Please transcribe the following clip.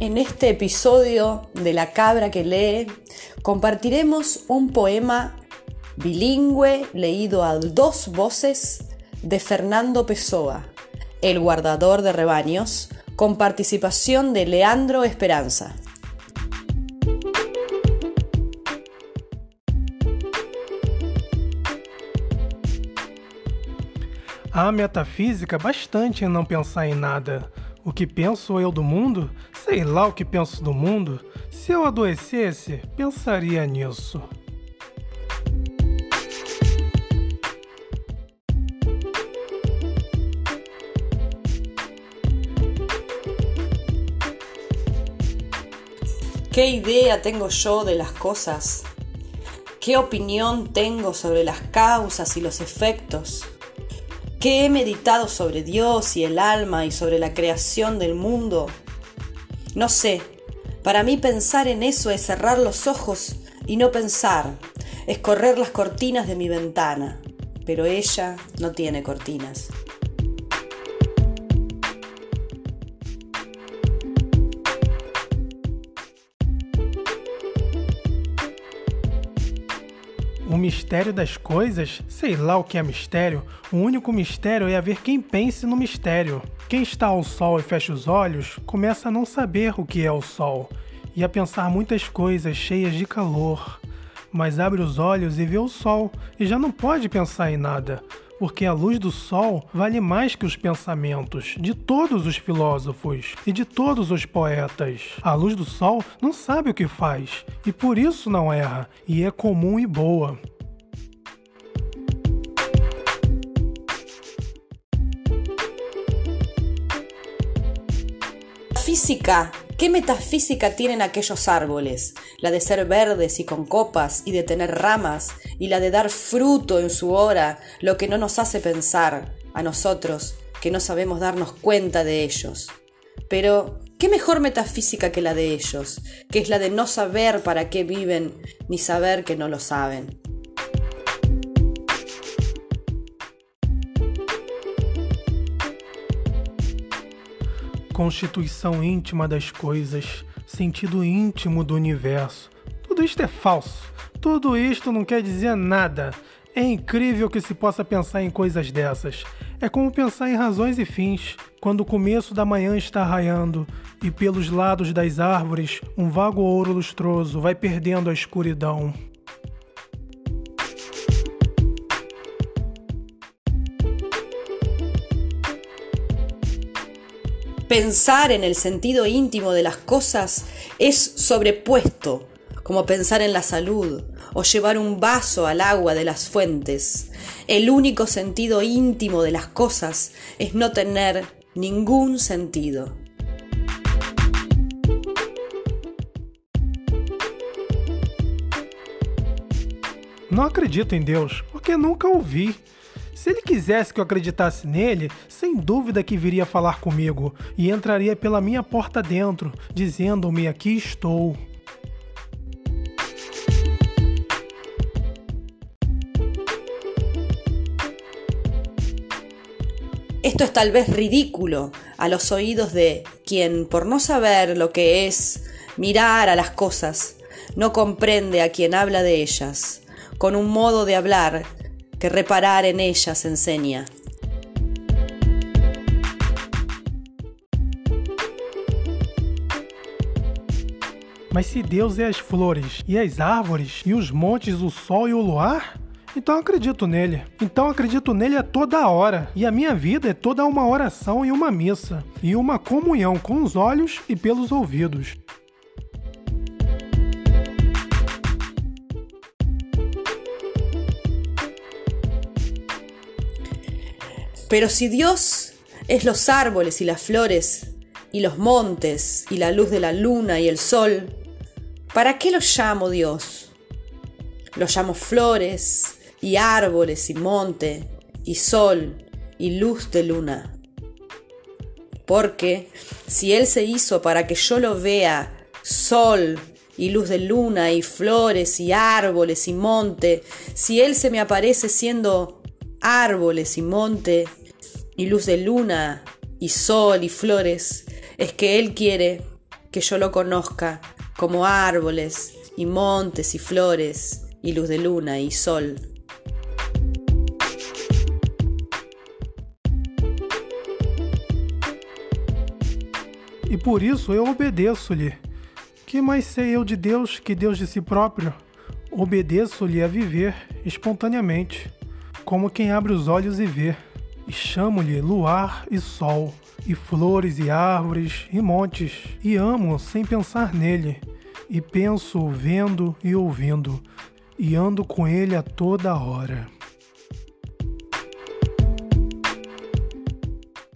En este episodio de La Cabra que lee, compartiremos un poema bilingüe leído a dos voces de Fernando Pessoa, el guardador de rebaños, con participación de Leandro Esperanza. Há metafísica bastante em não pensar em nada. O que penso eu do mundo? Sei lá o que penso do mundo. Se eu adoecesse, pensaria nisso. ¿Qué idea tengo yo de las cosas? ¿Qué opinión tengo sobre las causas y los efectos? ¿Qué he meditado sobre Dios y el alma y sobre la creación del mundo? No sé, para mí pensar en eso es cerrar los ojos y no pensar, es correr las cortinas de mi ventana, pero ella no tiene cortinas. O mistério das coisas? Sei lá o que é mistério. O único mistério é haver quem pense no mistério. Quem está ao sol e fecha os olhos começa a não saber o que é o sol e a pensar muitas coisas cheias de calor. Mas abre os olhos e vê o sol e já não pode pensar em nada porque a luz do sol vale mais que os pensamentos de todos os filósofos e de todos os poetas. A luz do sol não sabe o que faz e por isso não erra, e é comum e boa. Física ¿Qué metafísica tienen aquellos árboles? La de ser verdes y con copas y de tener ramas y la de dar fruto en su hora, lo que no nos hace pensar a nosotros que no sabemos darnos cuenta de ellos. Pero, ¿qué mejor metafísica que la de ellos, que es la de no saber para qué viven ni saber que no lo saben? Constituição íntima das coisas, sentido íntimo do universo. Tudo isto é falso. Tudo isto não quer dizer nada. É incrível que se possa pensar em coisas dessas. É como pensar em razões e fins, quando o começo da manhã está raiando e pelos lados das árvores um vago ouro lustroso vai perdendo a escuridão. Pensar en el sentido íntimo de las cosas es sobrepuesto, como pensar en la salud o llevar un vaso al agua de las fuentes. El único sentido íntimo de las cosas es no tener ningún sentido. Não acredito em Deus, porque nunca ouvi. Se ele quisesse que eu acreditasse nele, sem dúvida que viria falar comigo e entraria pela minha porta dentro, dizendo-me: Aqui estou. Esto es tal vez ridículo a los oídos de quien, por no saber lo que es mirar a las cosas, no comprende a quien habla de ellas, con un modo de hablar que reparar en ellas enseña. Mas se Deus é as flores e as árvores e os montes, o sol e o luar, então acredito nele. Então acredito nele a toda hora. E a minha vida é toda uma oração e uma missa, e uma comunhão com os olhos e pelos ouvidos. Pero si Dios es los árboles y las flores, y los montes, y la luz de la luna y el sol, ¿para qué los llamo Dios? Los llamo flores, y árboles, y monte, y sol, y luz de luna. Porque si Él se hizo para que yo lo vea, sol, y luz de luna, y flores, y árboles, y monte, si Él se me aparece siendo árboles y monte, y luz de luna, y sol y flores, es que Él quiere que yo lo conozca como árboles y montes y flores y luz de luna y sol. E por isso eu obedeço-lhe. Que mais sei eu de Deus que Deus de si próprio? Obedeço-lhe a viver espontaneamente, como quem abre os olhos e vê, e chamo-lhe luar e sol, e flores e árvores e montes, e amo sem pensar nele, e penso vendo e ouvindo, e ando com ele a toda hora.